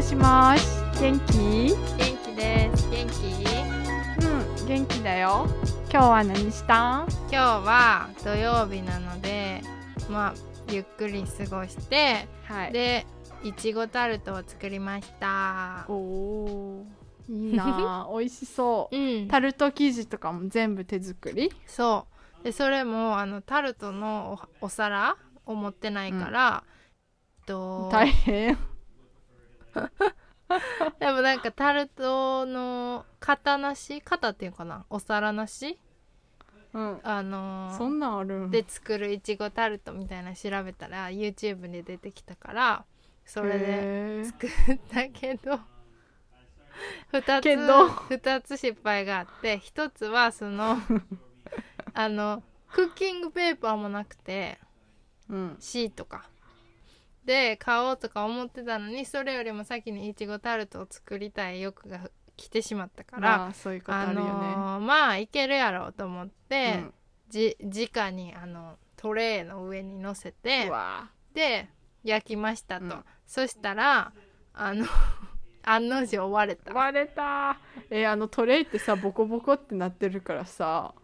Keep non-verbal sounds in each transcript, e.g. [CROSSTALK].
もしもし元気？元気です。元気？うん元気だよ。今日は何した？ん今日は土曜日なのでまあゆっくり過ごしてはでいちごタルトを作りました。おおーいいな。[LAUGHS] 美味しそう。うん。タルト生地とかも全部手作り？そう。でそれもあのタルトのおお皿を持ってないから、えっと大変 [LAUGHS] でもなんかタルトの型なし型っていうかなお皿なしうん。あのーそんなんあるん。で作るいちごタルトみたいなの調べたら YouTube で出てきたからそれで作ったけど [LAUGHS] 2つけど。二つ失敗があって1つはその [LAUGHS] あのクッキングペーパーもなくてうん。シートかで買おうとか思ってたのにそれよりも先にいちごタルトを作りたい欲が来てしまったから、まあそういうことああるよね、のーまあいけるやろうと思って、うん。じ直にあのトレーの上に乗せてで焼きましたと、うん。そしたらあの [LAUGHS] 案の定割れた。割れた。えあのトレイってさボコボコってなってるからさ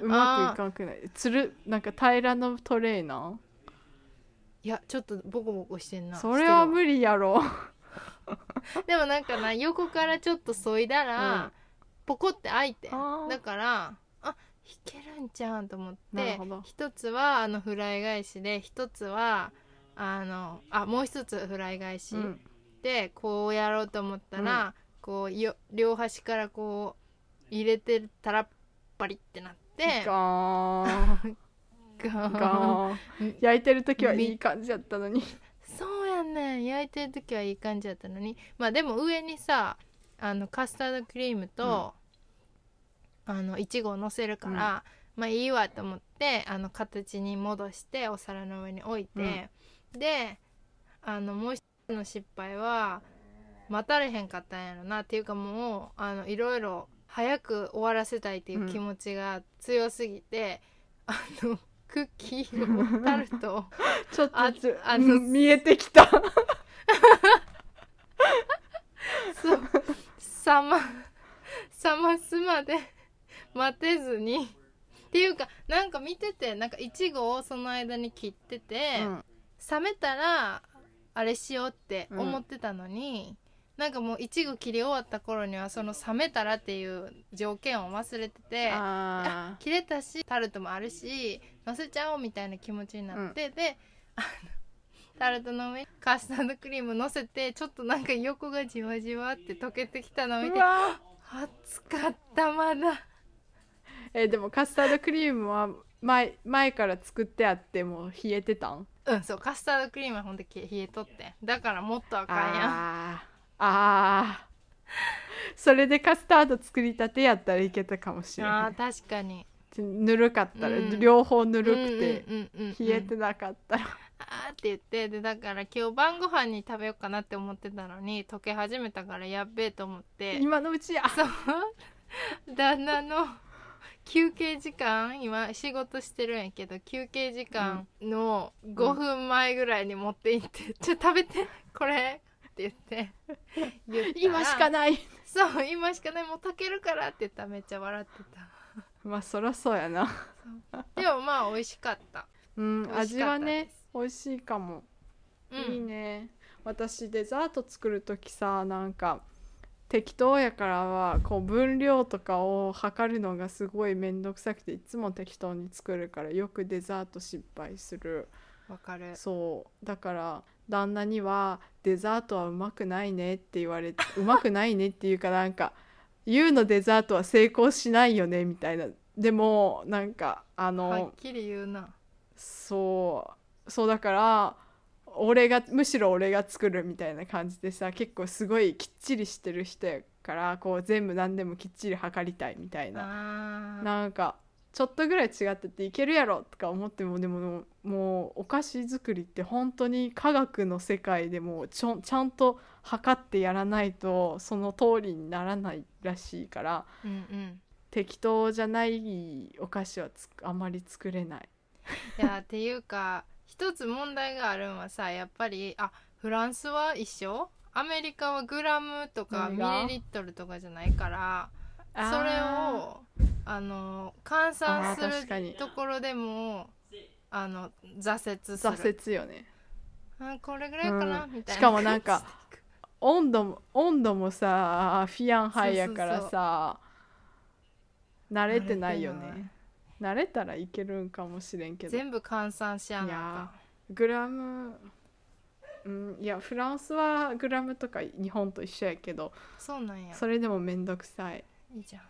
うまくいかんくない？つるなんか平らのトレイなん？いやちょっとボコボコしてんな。それは無理やろ。[LAUGHS] でもなんかな横からちょっと削いだら、うん。ポコって開いて。だからあいけるんじゃんと思って一つはあのフライ返しで一つはあのあもう一つフライ返し、うん。でこうやろうと思ったら、こうよ両端からこう入れてたらパリってなって [LAUGHS] ガーンガガーンーン焼いてる時はいい感じやったのに。そうやねん。焼いてる時はいい感じだったのに。まあでも上にさあのカスタードクリームと、あのいちごをのせるから、まあいいわと思ってあの形に戻してお皿の上に置いて、であのもう一つの失敗は待たれへんかったんやろなっていうかもうあのいろいろ早く終わらせたいっていう気持ちが強すぎて、あのクッキーをタルトを [LAUGHS] ちょっあとつあのう。ん見えてきた。そう。冷ま冷ますまで待てずに。っていうかなんか見ててなんかいちごをその間に切ってて、うん。冷めたらあれしようって思ってたのに、なんかもういちご切り終わった頃にはその冷めたらっていう条件を忘れててあ切れたしタルトもあるしのせちゃおうみたいな気持ちになって、であのタルトの上にカスタードクリームのせてちょっとなんか横がじわじわって溶けてきたのを見てーうわ。熱かったまだ。えでもカスタードクリームは前前から作ってあってもう冷えてたん？うんそうカスタードクリームはほんと冷えとってだからもっとあかんやんあそれでカスタード作りたてやったらいけたかもしれなあー確かに。いぬるかったら、うん。両方ぬるくて、うんうんうんうん冷えてなかったら、あーって言ってでだから今日晩ご飯に食べようかなって思ってたのに溶け始めたからやっべえと思って。今のうちや。そう。旦那の休憩時間今仕事してるんやけど休憩時間の5分前ぐらいに持って行って「ちょ食べてこれ」って言って。[LAUGHS] 言ったら今しかない。そう今しかない。もう炊けるからって言った。らめっちゃ笑ってまあそらそうやな。たでもまあ美味しかった。うん美味はね美味しいかも、うん。いいね。私デザート作る時さなんか適当やからはこう分量とかを測るのがすごい面倒くさくていつも適当に作るからよくデザート失敗する。わかる。そう。だから旦那には「デザートはうまくないね」って言われて「うまくないね」っていうかなんか「ユウのデザートは成功しないよね」みたいな。でもなんかあの、はっきり言うな。そうそうだから俺がむしろ俺が作るみたいな感じでさ結構すごいきっちりしてる人やからこう全部何でもきっちり測りたいみたいな。なんかちょっとぐらい違ってていけるやろとか思ってもでももうお菓子作りって本当に科学の世界でもちょちゃんと測ってやらないとその通りにならないらしいからうんうん。適当じゃないお菓子はつあんまり作れない。いやっていうか一つ問題があるんはさやっぱりあフランスは一緒？アメリカはグラムとかミリリットルとかじゃないからそれをあの換算するところでもあの挫折する。挫折よね。あこれぐらいかな、うん。みたいな。しかもなんか [LAUGHS] 温度も温度もさフィアンハイやからさ慣れてないよね。慣れたらいけるんかもしれんけど。全部換算しやいなやグラムうんいやフランスはグラムとか日本と一緒やけどそうなんや。それでもめんどくさい。いいじゃん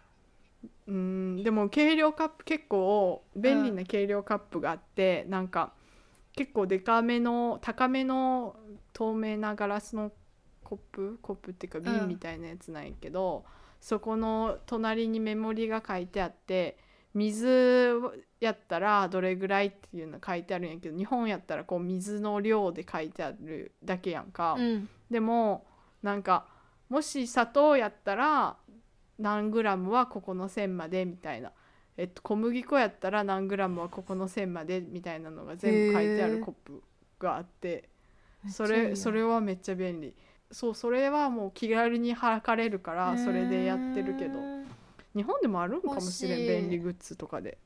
うんでも計量カップ結構便利な計量カップがあって、なんか結構デカめの高めの透明なガラスのコップコップっていうかうん瓶みたいなやつなんやけど、そこの隣にメモリが書いてあって水やったらどれぐらいっていうの書いてあるんやけど日本やったらこう水の量で書いてあるだけやんか。うん。でもなんかもし砂糖やったら何グラムはここの線までみたいな、えっと、小麦粉やったら何グラムはここの線までみたいなのが全部書いてあるコップがあって。それそれはめっちゃ便利。そうそれはもう気軽に測れるからそれでやってるけど。日本でもあるんかもしれん便利グッズとかで。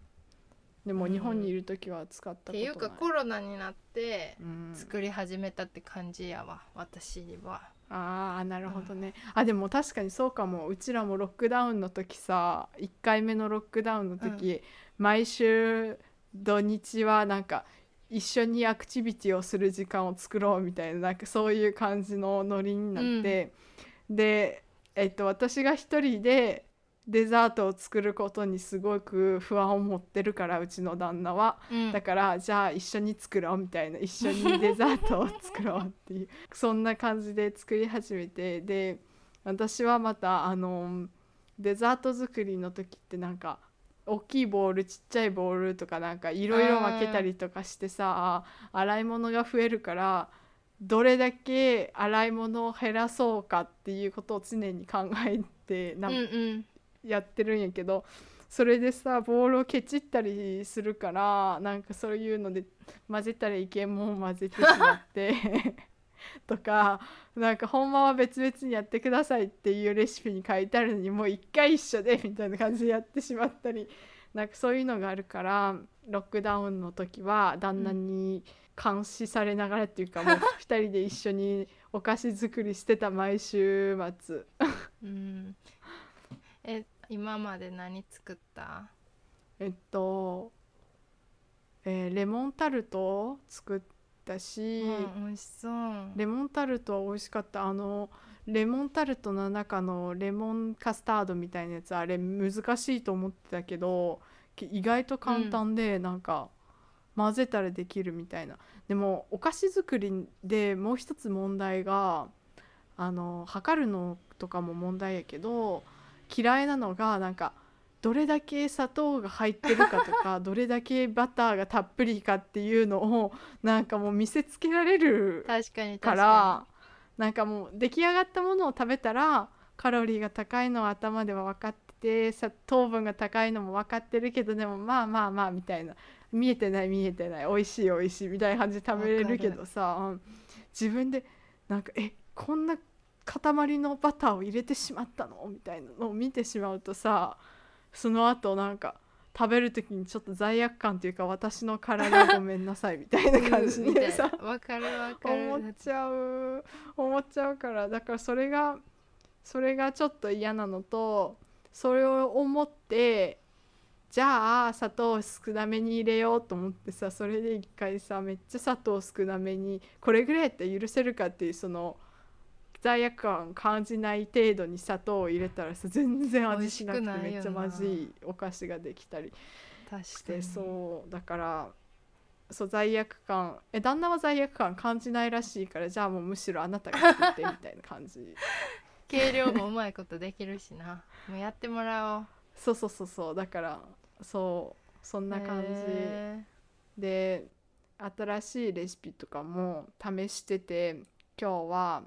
でも日本にいる時は使ったことない。っていうかコロナになってうん。作り始めたって感じやわ。私はああなるほどね、あでも確かにそうかも。うちらもロックダウンの時さ1回目のロックダウンの時、毎週土日はなんか一緒にアクティビティをする時間を作ろうみたいななんかそういう感じのノリになって、で、えっと、私が一人でデザートを作ることにすごく不安を持ってるからうちの旦那は。うんだからじゃあ一緒に作ろうみたいな一緒にデザートを作ろうっていう [LAUGHS] そんな感じで作り始めてで私はまたあのデザート作りの時ってなんか大きいボウルちっちゃいボウルとかなんかいろいろ分けたりとかしてさ洗い物が増えるからどれだけ洗い物を減らそうかっていうことを常に考えてなうんうんやってるんやけどそれでさボールをケチったりするからなんかそういうので混ぜたらいけんもん混ぜてしまって [LAUGHS] とかなんかほんまは別々にやってくださいっていうレシピに書いてあるのにもう一回一緒でみたいな感じでやってしまったりなんかそういうのがあるからロックダウンの時は旦那に監視されながらっていうかもう2人で一緒にお菓子作りしてた毎週末。[LAUGHS] うんえ今まで何作った？えっと、えーレモンタルトを作ったし、うん美味しそう。レモンタルトは美味しかった。あのレモンタルトの中のレモンカスタードみたいなやつあれ難しいと思ってたけどき意外と簡単で、なんか混ぜたらできるみたいな。でもお菓子作りでもう一つ問題があの測るのとかも問題やけど嫌いなのがなんかどれだけ砂糖が入ってるかとか [LAUGHS] どれだけバターがたっぷりかっていうのをなんかもう見せつけられる確からなんかもう出来上がったものを食べたらカロリーが高いのは頭では分かっててさ糖分が高いのも分かってるけどでもまあまあまあみたいな。見えてない見えてない。美味しい美味しいみたいな感じで食べれるけどさうん。自分でなんかえこんな塊のバターを入れてしまったの？みたいなのを見てしまうとさその後なんか食べる時にちょっと罪悪感というか私の体ごめんなさいみたいな感じでさなわかるわかる。思っちゃう。思っちゃうから。だからそれがそれがちょっと嫌なのとそれを思ってじゃあ砂糖を少なめに入れようと思ってさそれで一回さめっちゃ砂糖少なめにこれぐらいやったら許せるかっていうその罪悪感感じない程度に砂糖を入れたらさ全然味しなくてめっちゃまずいお菓子ができたりしてに。そうだからそう罪悪感え旦那は罪悪感感じないらしいからじゃあもうむしろあなたが作ってみたいな感じ。計量もうまいことできるしな。もうやってもらおう。そうそうそうそう。だからそうそんな感じ。へで新しいレシピとかも試してて今日は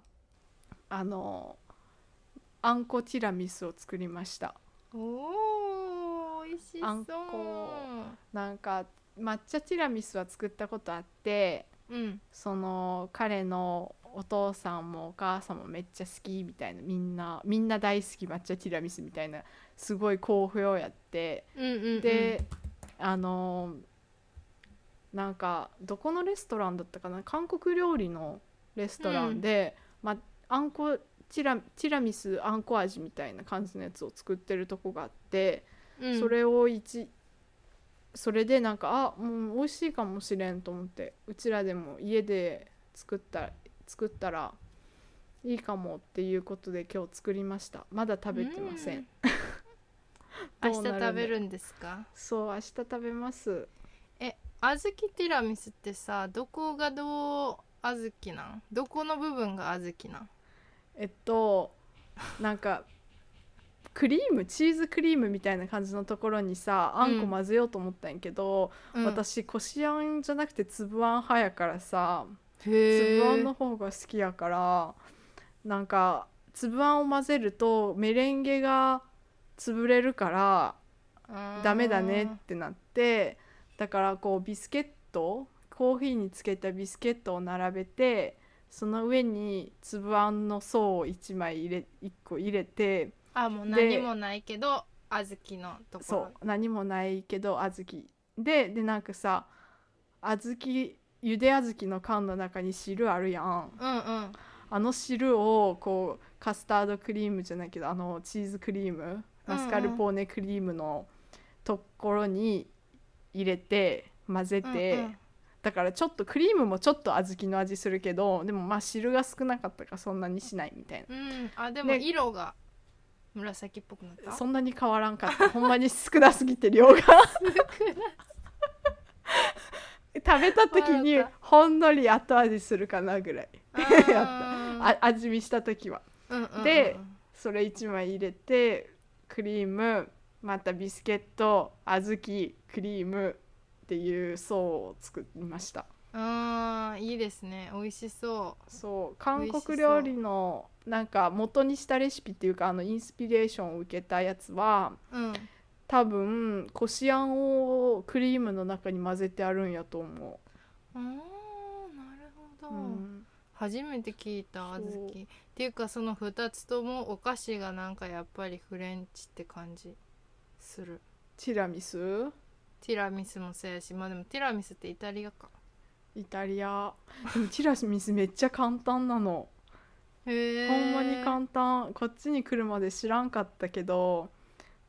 あのあんこティラミスを作りました。ーおー美味しそう。あんこなんか抹茶ティラミスは作ったことあってうん。その彼のお父さんもお母さんもめっちゃ好きみたいなみんなみんな大好き抹茶ティラミスみたいなすごい好評やって。うんうんうん。であのなんかどこのレストランだったかな？韓国料理のレストランで、まあんこティラティラミスあんこ味みたいな感じのやつを作ってるとこがあって、うん。それを一それでなんかあもう美味しいかもしれんと思ってうちらでも家で作った作ったらいいかもっていうことで今日作りました。まだ食べてません、うん。[LAUGHS] 明日食べるんですか？そう明日食べます。え小豆ティラミスってさどこがどう小豆なん？どこの部分が小豆なん？えっとなんかクリームチーズクリームみたいな感じのところにさあんこ混ぜようと思ったんやけど、うん。私こしあんじゃなくて粒あん派やからさへ粒あんのえ方が好きやからなんか粒あんを混ぜるとメレンゲが潰れるからダメだねってなってだからこうビスケットコーヒーにつけたビスケットを並べてその上に粒あんの層を1枚入れ1個入れてあもう何もないけど小豆のとこそろう何もないけど小豆。ででなんかさ小豆ゆで小豆の缶の中に汁あるやん。うんうん。あの汁をこうカスタードクリームじゃないけどあのチーズクリームマスカルポーネクリームのところに入れて混ぜて、うんうんだからちょっとクリームもちょっと小豆の味するけどでもまあ汁が少なかったからそんなにしないみたいうん。あでもで色が紫っぽくなった？なそんなに変わらんかった。ほんまに少なすぎて量が。食べた時にほんのり後味するかなぐらい。[LAUGHS] やああ味見した時は。うんうんうんでそれ1枚入れてクリームまたビスケット小豆クリームっていう層を作りました。あーいいですね。美味しそそう。そう。国料理のなんか元にしたレシピっていうかあのインスピレーションを受けたやつはううん。多分こしあんをクリームの中に混ぜてあるんやと思あーなるほう、ど、うん、初めて聞いた小豆っていうかその2つともお菓子がなんかやっぱりフレンチって感じする。ティラミス？ティラミスもそうやしまあでもティラミスってイタリアか。イタリア。でもティラミスめっちゃ簡単なの。へえほんまに簡単。こっちに来るまで知らんかったけど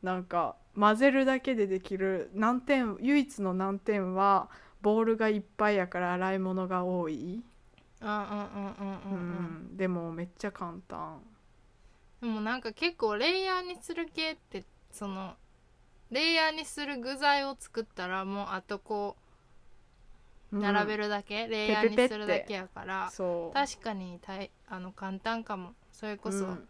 なんか混ぜるだけでできる難点唯一の難点はボールがいっぱいやから洗い物が多い、あうんうんうんううんうん。ん、でもめっちゃ簡単。でもなんか結構レイヤーにする系ってそのレイヤーにする具材を作ったらもうあとこう並べる、るだけ、レイヤーにするだけやから。確かにたいあの簡単かも。それこそうん。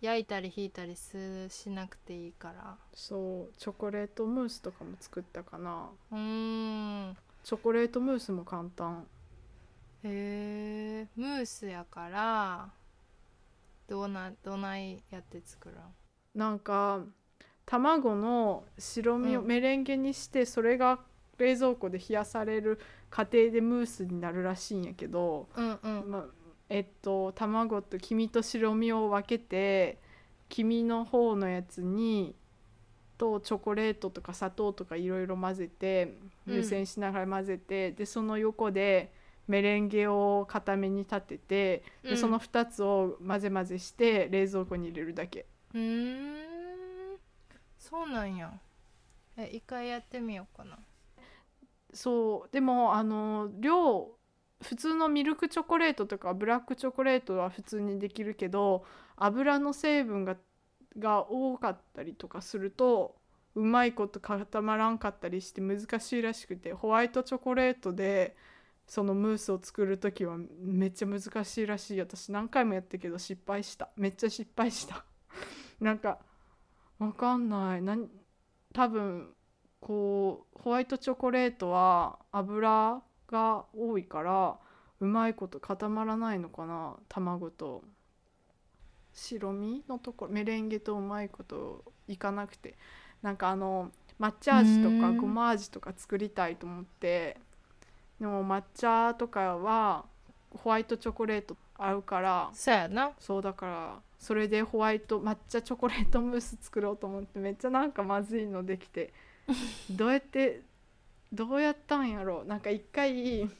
焼いたり引いたりすしなくていいから。そう。チョコレートムースとかも作ったかな。うーん。チョコレートムースも簡単。へえムースやからどうなどないやって作るん？なんか卵の白身をうん。メレンゲにしてそれが冷蔵庫で冷やされる過程でムースになるらしいんやけど、うんうん。まえっと卵と黄身と白身を分けて黄身の方のやつにとチョコレートとか砂糖とかいろいろ混ぜてうん。湯煎しながら混ぜて、でその横でメレンゲを固めに立ててで、うん。その2つを混ぜ混ぜして冷蔵庫に入れるだけ。うーんそうなんや。え一回やってみようかな。そうでもあの量普通のミルクチョコレートとかブラックチョコレートは普通にできるけど油の成分がが多かったりとかするとうまいこと固まらんかったりして難しいらしくてホワイトチョコレートでそのムースを作る時はめっちゃ難しいらしい。私何回もやったけど失敗した。めっちゃ失敗した。なんかわかんない。なん多分こうホワイトチョコレートは油が多いからうまいこと固まらないのかな。卵と。白身のところメレンゲとうまいこといかなくて。なんかあの抹茶味とかうんごま味とか作りたいと思って。でも抹茶とかはホワイトチョコレート合うから。そうやな。そうだからそれでホワイト抹茶チョコレートムース作ろうと思ってめっちゃなんかまずいのできて。[LAUGHS] どうやってどうやったんやろう。なんか一回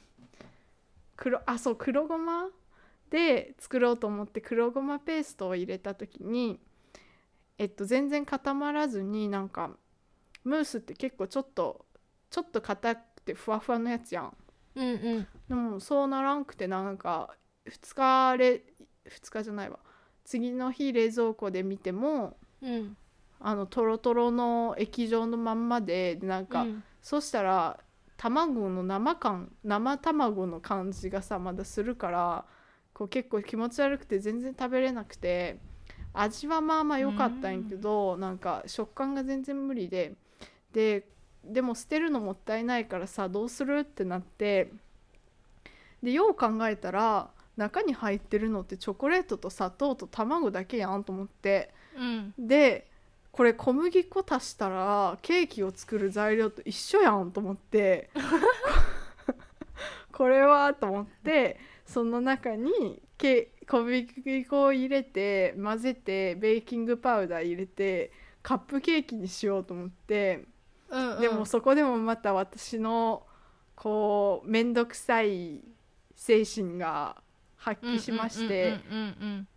黒あそう黒ごまで作ろうと思って黒ごまペーストを入れた時にえっと全然固まらずになんかムースって結構ちょっとちょっと硬くてふわふわのやつやん。うんうん。でもそうならんくてなんか2日れ2日じゃないわ次の日冷蔵庫で見てもうん。あのトロトロの液状のまんまででなんか、うん。そしたら卵の生感生卵の感じがさまだするからこう結構気持ち悪くて全然食べれなくて味はまあまあ良かったんやけど、なんか食感が全然無理でででも捨てるのもったいないからさどうするってなってでよう考えたら中に入ってるのってチョコレートと砂糖と卵だけやんと思って。うん。でこれ小麦粉足したらケーキを作る材料と一緒やんと思って。[LAUGHS] これはと思ってその中にケ小麦粉を入れて混ぜてベーキングパウダー入れてカップケーキにしようと思って。うんうん。でもそこでもまた私のこう面倒くさい精神が発揮しまして。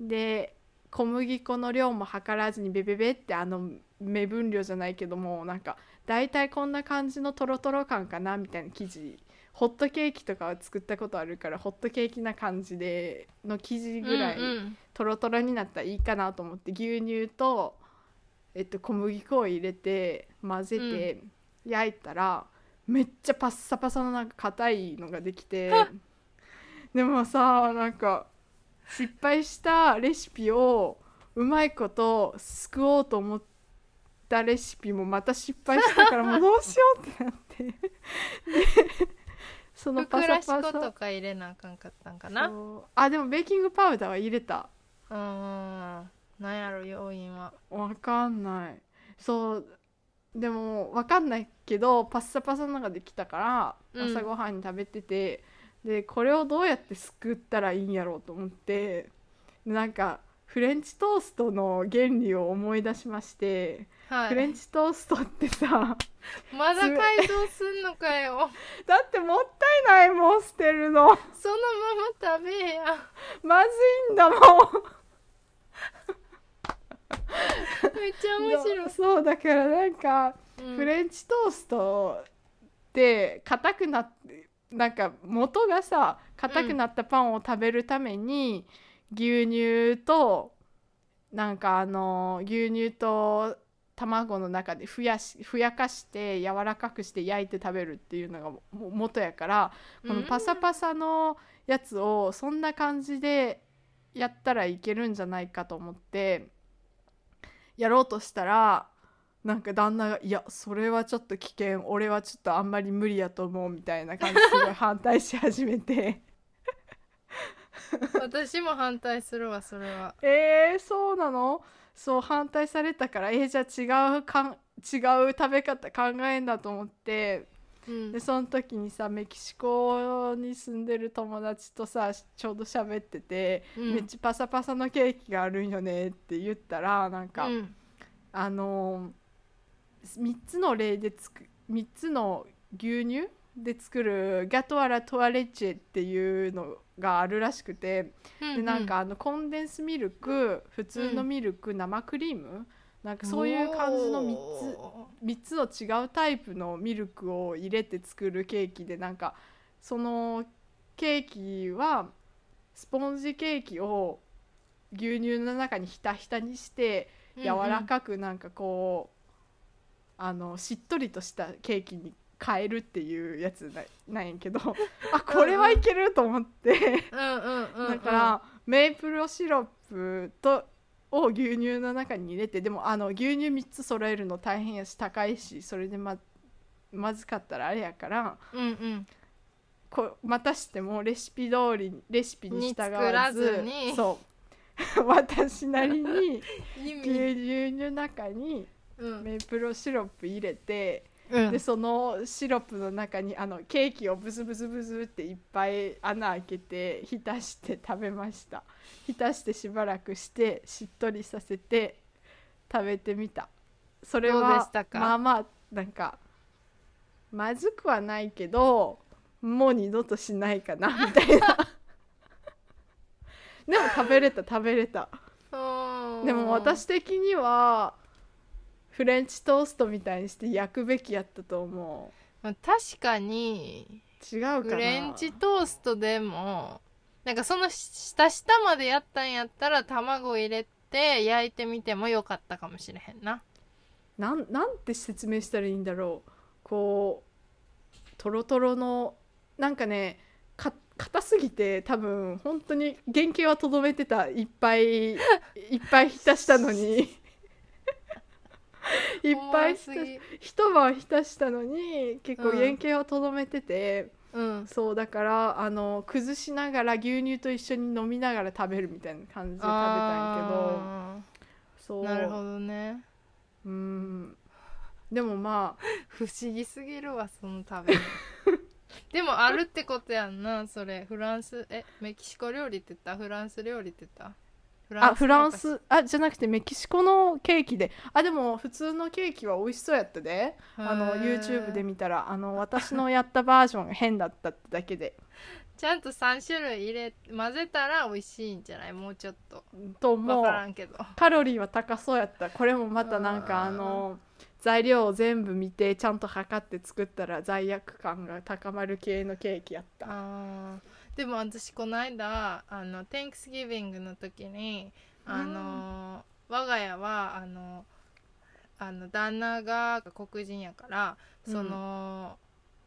で小麦粉の量も測らずにベベベってあの目分量じゃないけどもなんか大体こんな感じのトロトロ感かなみたいな生地。ホットケーキとかは作ったことあるからホットケーキな感じでの生地うんぐらいうんうん。トロトロになったらいいかなと思って牛乳と、えっと、小麦粉を入れて混ぜて焼いたら、めっちゃパッサパサのなんか硬いのができて [LAUGHS] でもさなんか失敗したレシピをうまいこと救おうと思ったレシピもまた失敗したから [LAUGHS] もうどうしようってなって。でそのふパサパサ。とか入れなあかんかったんかな？あでもベーキングパウダーは入れた。うん。なんやろ要因は。わかんない。そう。でもわかんないけどパッサパサのができたから、うん。朝ごはんに食べててでこれをどうやってすくったらいいんやろうと思ってでなんかフレンチトーストの原理を思い出しまして、はい。フレンチトーストってさまだ改造すんのかよ。[LAUGHS] だってもったいないもん捨てるの。そのまま食べえや。まずいんだもん。めっちゃ面白い。[LAUGHS] そうだからなんかうん。フレンチトーストって硬くなってなんか元がさ硬くなったパンを食べるために、牛乳となんかあの牛乳と卵の中でふやしふやかして柔らかくして焼いて食べるっていうのがも元やからこのパサパサのやつをそんな感じでやったらいけるんじゃないかと思ってやろうとしたらなんか旦那が「いやそれはちょっと危険。俺はちょっとあんまり無理やと思う」みたいな感じですごい反対し始めて。[LAUGHS] 私も反対するわそれは。えー、そうなの？そう反対されたから。えー、じゃあ違うかん違う食べ方考えんだと思って。うん。でその時にさメキシコに住んでる友達とさちょうど喋ってて、うん。めっちゃパサパサのケーキがあるんよねって言ったらなんか、うん。あの3つの例でつく3つの牛乳で作るガトワラトワレッチェっていうのがあるらしくて、うでなんかあのコンデンスミルク普通のミルク、生クリーム？なんかそういう感じの3つお3つの違うタイプのミルクを入れて作るケーキでなんかそのケーキはスポンジケーキを牛乳の中にひたひたにしてー柔らかくなんかこう、あのしっとりとしたケーキに変えるっていうやつななんやけど [LAUGHS] あこれはいけると思って。うんうんうんうん。だからメープルシロップとを牛乳の中に入れてでもあの牛乳3つ揃えるの大変やし高いしそれでままずかったらあれやからうんうん。こまたしてもレシピ通りレシピに従わずそう。[LAUGHS] 私なりに [LAUGHS] 意牛味乳の中にうん。メープルシロップ入れてうん。でそのシロップの中にあのケーキをブズブズブズっていっぱい穴開けて浸して食べました。浸してしばらくしてしっとりさせて食べてみた。それどうではしたか？まあまあなんかまずくはないけどもう二度としないかな [LAUGHS] みたいな。でも食べれた食べれた。でも私的にはフレンチトーストみたいにして焼くべきやったと思まあ確かにう違うかな。フレンチトーストでもなんかその下下までやったんやったら卵入れて焼いてみてもよかったかもしれへんな。なんなんて説明したらいいんだろう。こうトロトロのなんかねか硬すぎて多分本当に原型はとどめてた。いっぱい [LAUGHS] いっぱい浸したのに [LAUGHS] いっぱい一晩浸したのに結構うん。原型はとどめてて、うん。そうだからあの崩しながら牛乳と一緒に飲みながら食べるみたいな感じで食べたんやけどあそう。ーなるほどね。うん。でもまあ [LAUGHS] 不思議すぎるわその食べ物 [LAUGHS] でもあるってことやんなそれ。フランスえメキシコ料理って言った？フランス料理って言った？フあフランのお菓子。ス？あじゃなくてメキシコのケーキで。あでも普通のケーキは美味しそうやったであの YouTube で見たらあの私のやったバージョンが変だったってだけで。[LAUGHS] ちゃんと3種類入れ混ぜたら美味しいんじゃない？もうちょっと。と分思う。からんけど。カロリーは高そうやった。これもまたなんかあの材料を全部見てちゃんと測って作ったら罪悪感が高まる系のケーキやった。あーでも私この間あの Thanksgiving の時にあの我が家はあのあの旦那が黒人やからその、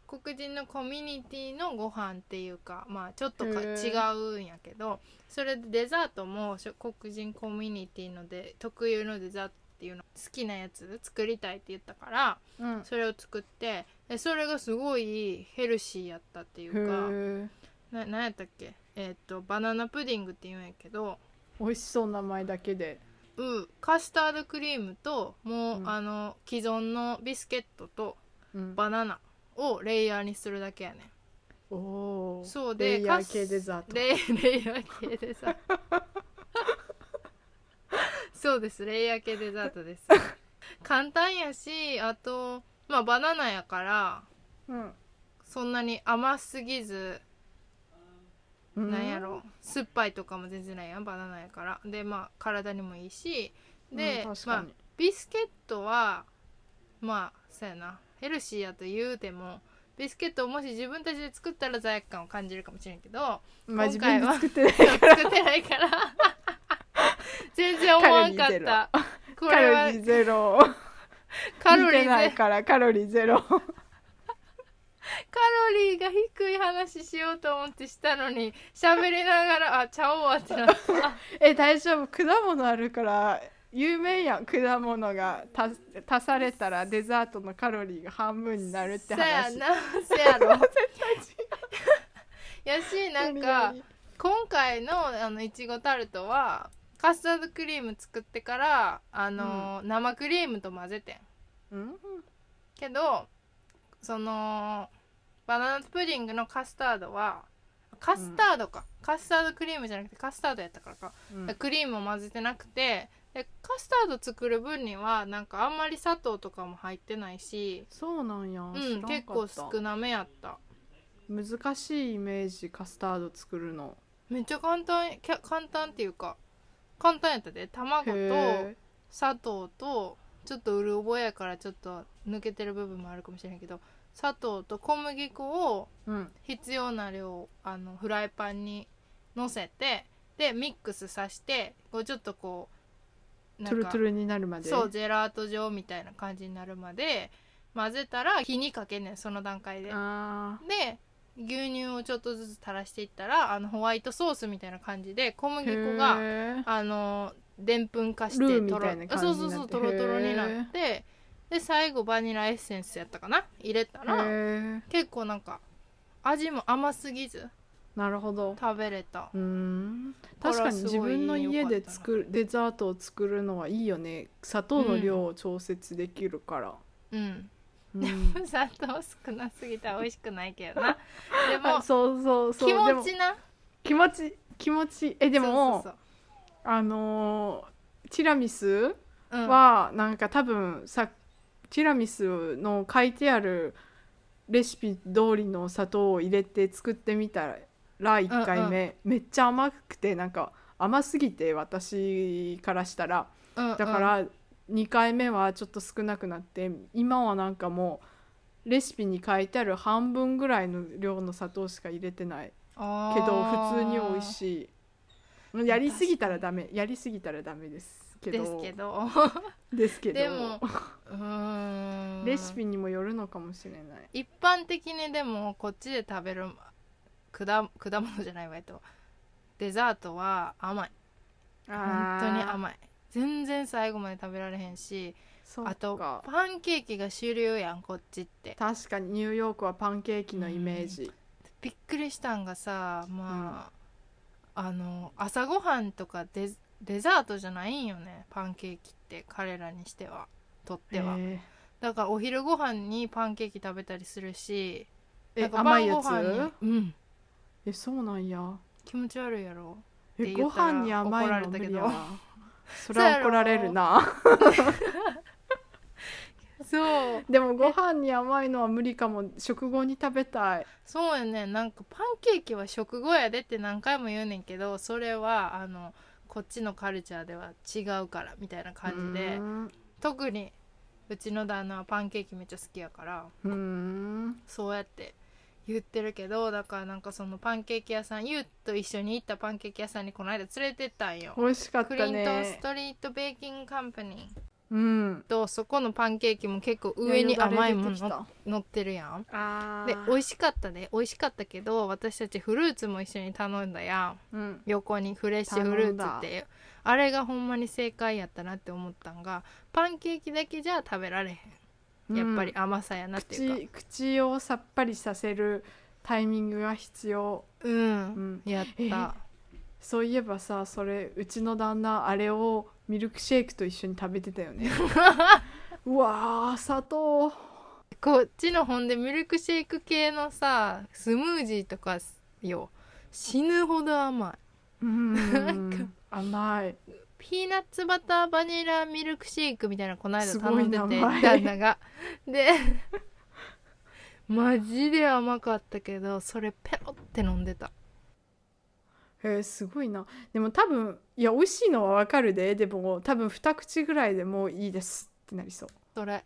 黒人のコミュニティのご飯っていうかまあちょっとかへ違ーうんやけどそれでデザートも黒人コミュニティので特有のデザートっていうの好きなやつ作りたいって言ったからうん。それを作ってでそれがすごいヘルシーやったっていへうかーななんやったっけ？えーっとバナナプディングって言うんやけど美味しそう名前だけで。うん。カスタードクリームともう、うん。あの既存のビスケットとうん。バナナをレイヤーにするだけやねん。おおそうでレイヤー系デザート。レイレイヤー系デザート。[LAUGHS] そうですレイヤー系デザートです。簡単やしあとまあバナナやからうん。そんなに甘すぎずうんなんやろ。酸っぱいとかも全然ないやん。バナナやから。でまあ体にもいいし。で、まあうん確かに。ビスケットはまあそうやな。ヘルシーやと言うてもビスケットをもし自分たちで作ったら罪悪感を感じるかもしれんけどまあ自今回は作ってない [LAUGHS] 作ってないから。全然思わんかった。こカロリーゼロ。カロリーゼからカロリーゼロ。カロリーが低い話しようと思ってしたのに喋りながらあちゃうわってなった。[LAUGHS] え大丈夫。果物あるから有名やん。果物が足足されたらデザートのカロリーが半分になるってそや話な。そやろ。[LAUGHS] やしなんか今回のあのいちごタルトはカスタードクリーム作ってからあの、生クリームと混ぜてん。うん。けどそのバナナプディングのカスタードはカスタードか、カスタードクリームじゃなくてカスタードやったからか、うん。クリームを混ぜてなくてでカスタード作る分にはなんかあんまり砂糖とかも入ってないしそうなんや、うん結構少なめやった。難しいイメージカスタード作るの。めっちゃ簡単簡単っていうか簡単やったで。卵とへ砂糖とちょっとうる覚えやからちょっと抜けてる部分もあるかもしれないけど砂糖と小麦粉をーうん。必要な量あのフライパンにのせてでミックスさせてこうちょっとこうトゥルトゥルになるまで？そうジェラート状みたいな感じになるまで混ぜたら火にかけんねんその段階で。あで牛乳をちょっとずつ垂らしていったらあのホワイトソースみたいな感じで小ー麦粉がへー。あのでんぷん化してルーみとろたいな感じそうになってそうそうとろとろになってで最後バニラエッセンスやったかな？入れたら結構なんか味も甘すぎずなるほど。食べれた。うーん。確かに自分の家で作るデザートを作るのはいいよね。砂糖の量を調節できるから。うん。ううん砂糖少なすぎたら美味しくないけどな。[LAUGHS] でもあそうそうそう。気でも持ちな？気持ち気持ち。えでもあのーティラミスはなんか多分さティラミスの書いてあるレシピ通りの砂糖を入れて作ってみたら1回目、めっちゃ甘くてなんか甘すぎて私からしたら。うんうん。だから2回目はちょっと少なくなって今はなんかもうレシピに書いてある半分ぐらいの量の砂糖しか入れてない。けど普通に美味しい。やりすぎたらダメ。やりすぎたらダメですけど。ですけど。[LAUGHS] ですけど。でも [LAUGHS] うーん。レシピにもよるのかもしれない。一般的にでもこっちで食べる果果物じゃないわえっと。デザートは甘い。本当にい甘い。全然最後まで食べられへんしあとかパンケーキが主流やんこっちって。確かにニューヨークはパンケーキのイメージ、びっくりしたんがさまあ、あの朝ごはんとかデデザートじゃないんよねパンケーキって彼らにしてはとっては。へだからお昼ご飯にパンケーキ食べたりするしえなんか甘いや晩ご飯つにうん。えそうなんや。気持ち悪いやろ？えご飯に甘いの？無理やわ。[LAUGHS] それは怒られるな。[LAUGHS] そう。でもご飯に甘いのは無理かも。食後に食べたい。そうやねなんかパンケーキは食後やでって何回も言うねんけどそれはあのこっちのカルチャーでは違うからみたいな感じで特にうちの旦那はパンケーキめっちゃ好きやからそうやって言ってるけどだからなんかそのパンケーキ屋さんユウと一緒に行ったパンケーキ屋さんにこの間連れてったんよ。美味しかったクリントンスねトリートベーキングカンパニーうん。とそこのパンケーキも結構上に甘いもの乗ってるやん。あで美味しかったね。美味しかったけど私たちフルーツも一緒に頼んだやん。うん。横にフレッシュフルーツっていう。あれがほんまに正解やったなって思ったんがパンケーキだけじゃ食べられへん。やっぱり甘さやなっていうか。口口をさっぱりさせるタイミングが必要、うん、うん、やった。そういえばさそれうちの旦那あれをミルクシェイクと一緒に食べてたよね。[LAUGHS] うわー砂糖。こっちのほんでミルクシェイク系のさスムージーとかよ。死ぬほど甘い。うん。甘い。ピーナッツバターバニラミルクシェイクみたいなこの間頼んでて旦那が。で [LAUGHS] マジで甘かったけどそれペロって飲んでたへえすごいな。でも多分いや美味しいのはわかるで。でも多分二口ぐらいでもういいですってなりそう。それ。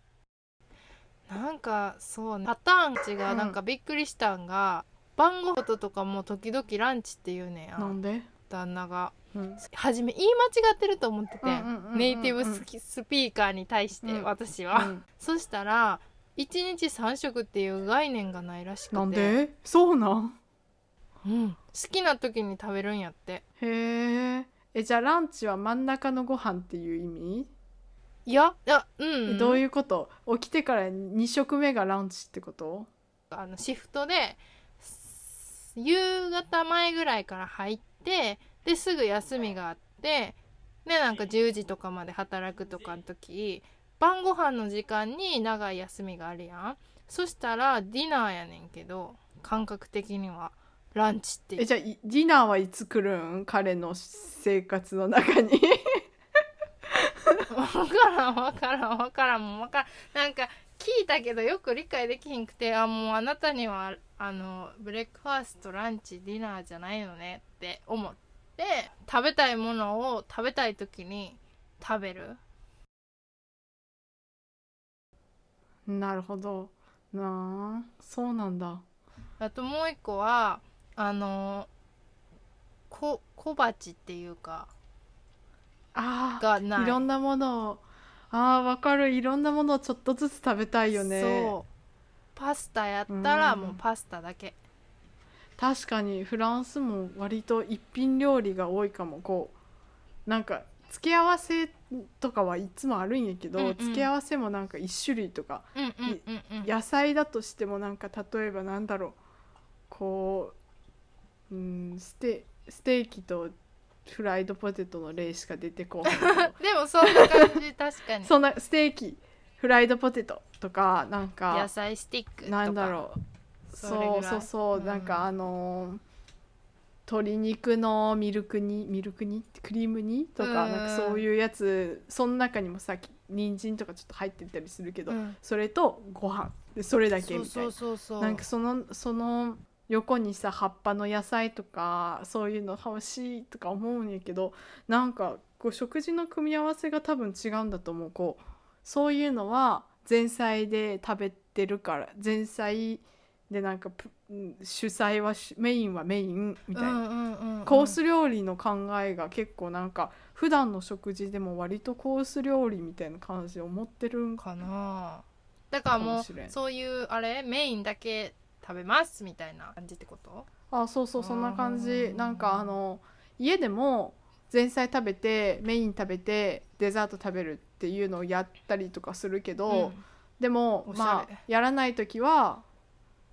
なんかそうパターン違う。なんかびっくりしたんが、晩ご飯とかも時々ランチって言うねんや。なんで、旦那が。うん、初め言い間違ってると思ってて、うんうんうんうんネイティブスキスピーカーに対してうん。私は、うん。そしたら1日3食っていう概念がないらしくて。なんで？そうなん？うん、好きな時に食べるんやって。へええじゃあランチは真ん中のご飯っていう意味、いやいやうん。どういうこと？起きてから2食目がランチってこと？あのシフトです夕方前ぐらいから入ってですぐ休みがあってでなんか10時とかまで働くとかの時晩ご飯の時間に長い休みがあるやん。そしたらディナーやねんけど感覚的にはランチってえじゃあいディナーはいつ来るん？彼の生活の中に。[LAUGHS] 分からん分からん分からんもう分からん。なんか聞いたけどよく理解できひんくてあもうあなたにはあのブレックファーストランチディナーじゃないのねって思って食べたいものを食べたい時に食べる。なるほど。なあ。そうなんだ。あともう一個はあのこ小鉢っていうかあがない。あいろんなものを。あーわかる。いろんなものをちょっとずつ食べたいよね。そう。パスタやったらうん。もうパスタだけ。確かに。フランスも割と一品料理が多いかも。こうなんか付け合わせとかはいつもあるんやけど、うんうん。付け合わせもなんか1種類とか。うんうんうんうん。野菜だとしてもなんか例えばなんだろう。こううんステステーキとフライドポテトの例しか出てこない [LAUGHS] でもそんな感じ [LAUGHS] 確かに。そんなステーキフライドポテトとかなんか野菜スティックとか。なんだろう。そうそうそう、うん。なんかあのー鶏肉のミルク煮ミルク煮？クリーム煮とか,、うん。なんかそういうやつその中にもさ人参とかちょっと入ってたりするけど、うん。それとご飯。でそれだけみたいな。そうそうそうそう。なんかそのその横にさ葉っぱの野菜とかそういうの欲しいとか思うんやけどなんかこう食事の組み合わせが多分違うんだと思う。こうそういうのは前菜で食べてるから前菜でなんか主菜は主メインはメインみたいな、コース料理の考えが結構なんか普段の食事でも割とコース料理みたいな感じで思ってるんかかな。だからもうん。そういうあれメインだけ食べますみたいな感じってこと？あそうそうそんな感うじん。なんかあの家でも前菜食べてメイン食べてデザート食べるっていうのをやったりとかするけど、うん。でもまあやらない時は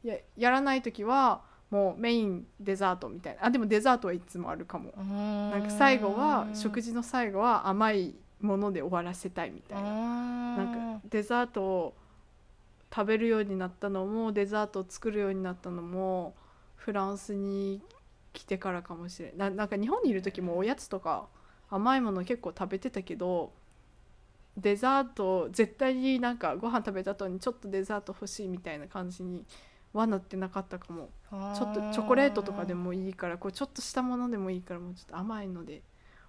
ややらない時はもうメインデザートみたいな。あでもデザートはいつもあるかも。ななんか最後は食事の最後は甘いもので終わらせたいみたいな。なんかデザートを食べるようになったのもデザートを作るようになったのもフランスに来てからかもしれないななんか日本にいる時もおやつとか甘いもの結構食べてたけどデザート絶対になんかご飯食べた後にちょっとデザート欲しいみたいな感じにはなってなかったかも。ちょっとチョコレートとかでもいいからこうちょっとしたものでもいいからもうちょっと甘いので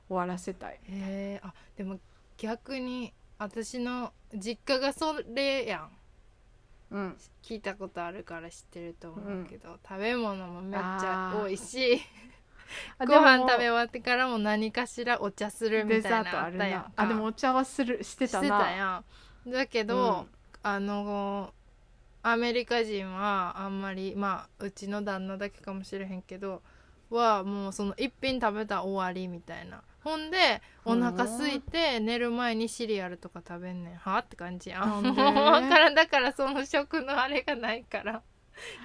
終わらせたい。へえあでも逆に私の実家がそれやんうん、聞いたことあるから知ってると思うけど、食べ物もめっちゃ多いしあ [LAUGHS] ご飯食べ終わってからも何かしらお茶するみデたいなあったやんあでもお茶はするしてしたてなたやん。だけど、あのアメリカ人はあんまりまあうちの旦那だけかもしれへんけどはもうその一品食べたら終わりみたいなほんでお腹空いて寝る前にシリアルとか食べんねん。は？って感じやん。[LAUGHS] もう分からん。だからその食のあれがないから。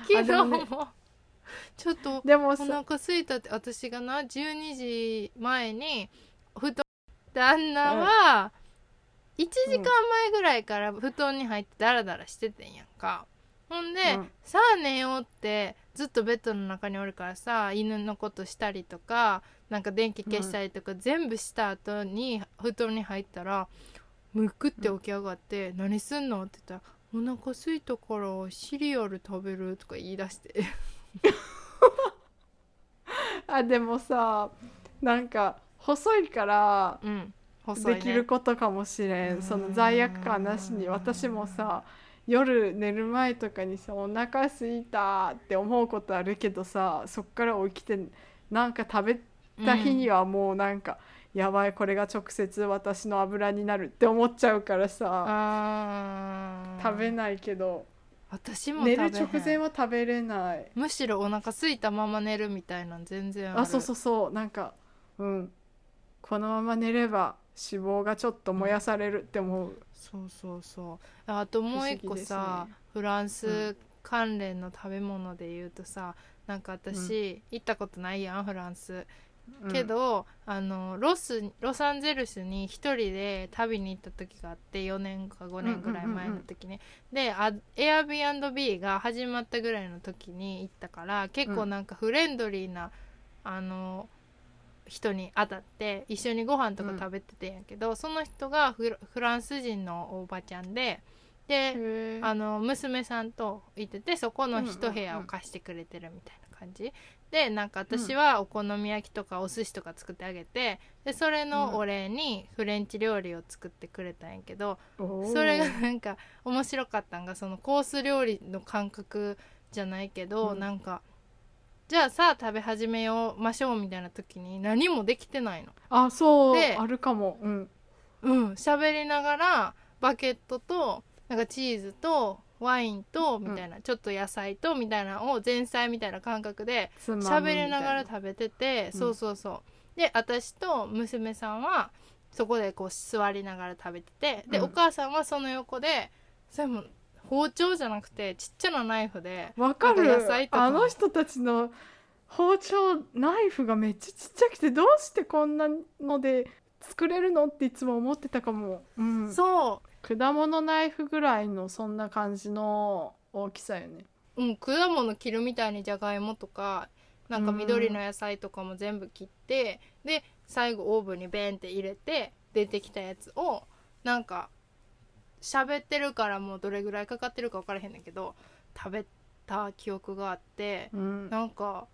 昨日でも [LAUGHS] ちょっとおでもさ腹空いたって私がな12時前に布団旦那は1時間前ぐらいから布団に入ってダラダラしててんやんか。ほんで、うん。さあ寝ようってずっとベッドの中におるからさ犬のことしたりとかなんか電気消したりとか、全部した後に布団に入ったらむくって起き上がって「何すんの?」って言ったら「お腹空いたからシリアル食べる」とか言い出して。[LAUGHS] あでもさなんか細いからうん細いね。できることかもしれん、うん。その罪悪感なしに。私もさ夜寝る前とかにさお腹すいたって思うことあるけどさそっから起きてなんか食べた日にはもうなんか、やばいこれが直接私の油になるって思っちゃうからさ。食べないけど。私も寝る直前は食べれない。むしろお腹空いたまま寝るみたいなん全然あそうそうそう。なんかうん。このまま寝れば脂肪がちょっと燃やされるって思う、そうそうそう。あともう一個さ、ね。フランうス関連の食べ物で言うとさなんか私、行ったことないやんフランスうんけど、あのロスロサンゼルスに一人で旅に行った時があって4年か5年ぐらい前の時に、であ Airbnb が始まったぐらいの時に行ったから結構なんかフレンドリーな、あの人に当たって一緒にご飯とか食べててんやけど、その人がフラフランス人のおばちゃんでであの娘さんといててそこの一部屋を貸してくれてるみたいな感じ、でなんか私はお好み焼きとかお寿司とか作ってあげてでそれのお礼にフレンチ料理を作ってくれたんやけど、おー。それが [LAUGHS] なんか面白かったんがそのコース料理の感覚じゃないけど、うん。なんかじゃあさあ食べ始めようましょうみたいな時に何もできてないの。あそう。であるかも。うん。うん。喋りながらバケットとなんかチーズとワインとみたいな、ちょっと野菜とみたいなのを前菜みたいな感覚で喋りながら食べてて、うん。そうそうそう。で私と娘さんはそこでこう座りながら食べててで、うん。お母さんはその横でそれも包丁じゃなくてちっちゃなナイフでわかる。野菜とか。あの人たちの包丁ナイフがめっちゃちっちゃくてどうしてこんなので作れるのっていつも思ってたかも、うん、そう果物ナイフぐらいのそんな感じの大きさよね。うん果物切るみたいにじゃがいもとかなんか緑の野菜とかも全部切ってで最後オーブンにベンって入れて出てきたやつをなんか喋ってるからもうどれぐらいかかってるか分からへんねんけど食べた記憶があってうん。なんか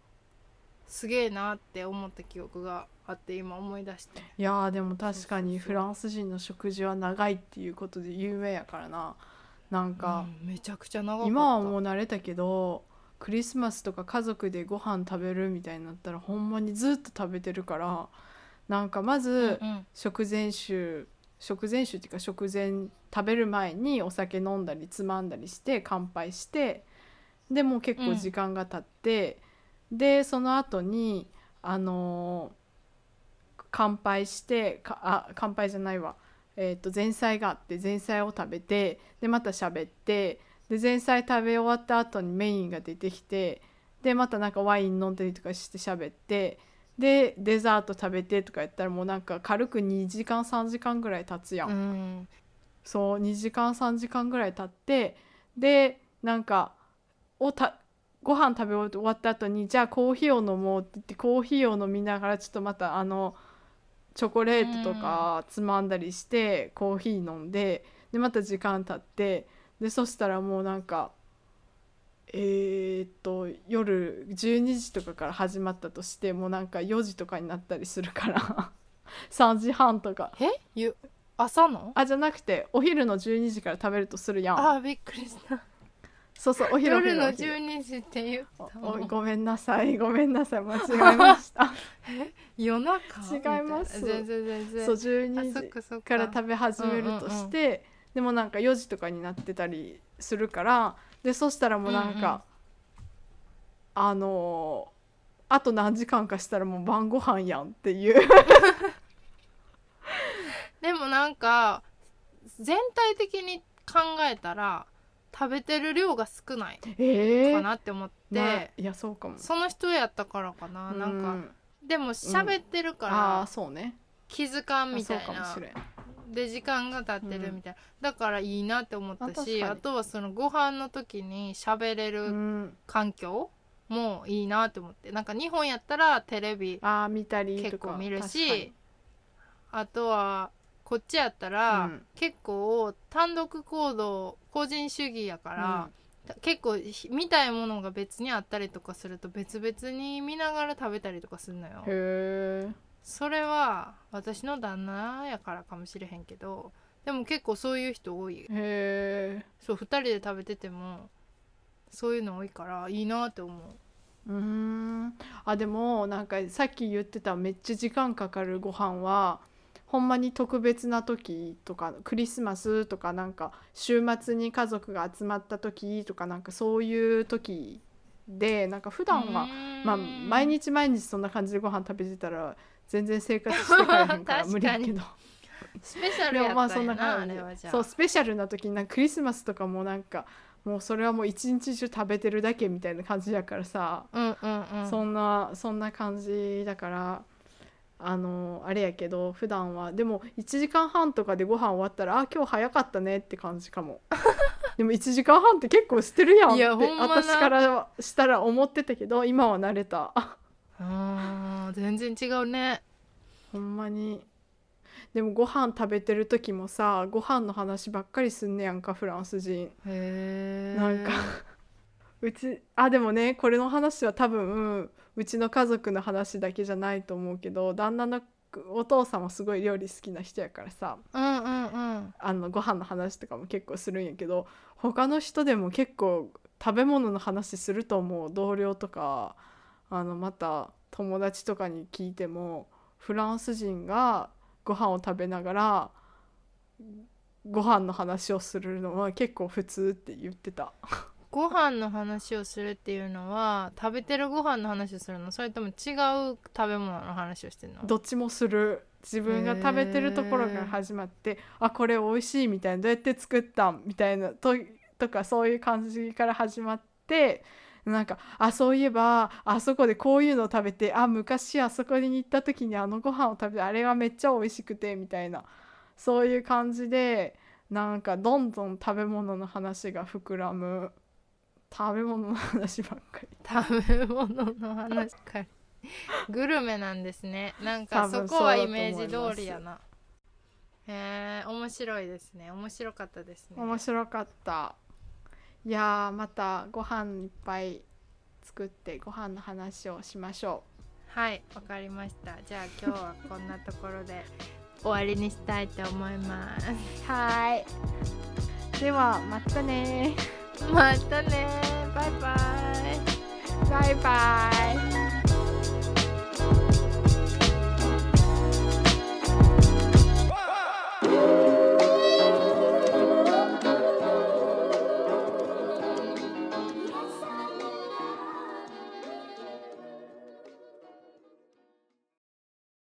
すげえなって思った記憶があって今思い出して。いやーでも確かにフランス人の食事は長いっていうことで有名やからな。なんか、うんめちゃくちゃ長かった。今はもう慣れたけどクリスマスとか家族でご飯食べるみたいになったらほんまにずっと食べてるからなんかまずうんうん。食前酒食前酒っていうか食前食べる前にお酒飲んだりつまんだりして乾杯してでもう結構時間が経って、でその後にあのー乾杯してかあ乾杯じゃないわ、えー、と前菜があって前菜を食べてでまた喋ってで前菜食べ終わった後にメインが出てきてでまたなんかワイン飲んだりとかして喋ってでデザート食べてとかやったらもうなんか軽く2時間3時間ぐらい経つやん、うん。そう2時間3時間ぐらい経ってでなんかおたご飯食べ終わった後にじゃあコーヒーを飲もうって言ってコーヒーを飲みながらちょっとまたあのチョコレートとかつまんだりして、コーヒー飲んででまた時間経ってでそしたらもうなんかえーっと夜12時とかから始まったとしてもうなんか4時とかになったりするから [LAUGHS] 3時半とか。え？ゆ朝の？あじゃなくてお昼の12時から食べるとするやん。あーびっくりしたそうそうお昼お夜の昼お昼12時って言ったごめんなさい。ごめんなさい。間違えました。[LAUGHS] 夜中？違います。全然全然。そうあ12時から食べ始めるとして、でもなんか4時とかになってたりするからでそしたらもうなんか、あのーあと何時間かしたらもう晩ご飯やんっていう。[LAUGHS] でもなんか全体的に考えたら食べてる量が少ないえー。かなって思って、ないやそうかも。その人やったからかな、なんかうんでも喋ってるかあらあそうね。気づかんみたいな。しれん。で時間が経ってるみたいな、だからいいなって思ったしあとはそのご飯の時に喋れうるん。環境もいいなって思って。なんか日本やったらテレビああ見たり結構見るしに。あとはこっちやったら、うん。結構単独行動個人主義やから、結構ひ見たいものが別にあったりとかすると別々に見ながら食べたりとかするのよ。へえそれは私の旦那やからかもしれへんけどでも結構そういう人多い。へえそう2人で食べててもそういうの多いからいいなって思う。うーん。あでもなんかさっき言ってためっちゃ時間かかるご飯はほんまに特別な時とかクリスマスとかなんか週末に家族が集まった時とかなんかそういう時でなんか普段は、まあ、毎日毎日そんな感じでご飯食べてたら全然生活してからへんか [LAUGHS] ら無理やけど。スペシャルでやもまあそんなったんやなあ感じそうスペシャルな時になんかクリスマスとかもなんかもうそれはもう一日中食べてるだけみたいな感じやからさ、うんうんうん。そんなそんな感じだからあのあれやけど普段は。でも1時間半とかでご飯終わったらあ今日早かったねって感じかも。[LAUGHS] でも1時間半って結構してるやんっいて私からしたら思ってたけど今は慣れた。あー全然違うね。ほんまに。でもご飯食べてる時もさご飯の話ばっかりすんねやんかフランス人。へえなんかうちあでもねこれの話は多分うちの家族の話だけじゃないと思うけど旦那のお父さんはすごい料理好きな人やからさうんうんうんあのご飯の話とかも結構するんやけど他の人でも結構食べ物の話すると思う同僚とかあのまた友達とかに聞いてもフランス人がご飯を食べながらご飯の話をするのは結構普通って言ってた。ご飯の話をするっていうのは食べてるご飯の話をするの？それとも違う食べ物の話をしてるの？どっちもする。自分が食べてるところから始まってあこれ美味しいみたいなどうやって作ったん？みたいなととかそういう感じから始まってなんかあそういえばあそこでこういうのを食べてあ昔あそこに行った時にあのご飯を食べてあれがめっちゃ美味しくてみたいなそういう感じでなんかどんどん食べ物の話が膨らむ食べ物の話ばっかり。食べ物の話かグルメなんですね。なんかそこはイメージ通りやな。へえ面白いですね。面白かったですね。面白かった。いやーまたご飯いっぱい作ってご飯の話をしましょはいわかりました。じゃあ今日はこんなところで終わりにしたいと思います。うはい。ではまたねまたね。バイバイ。バイバイ。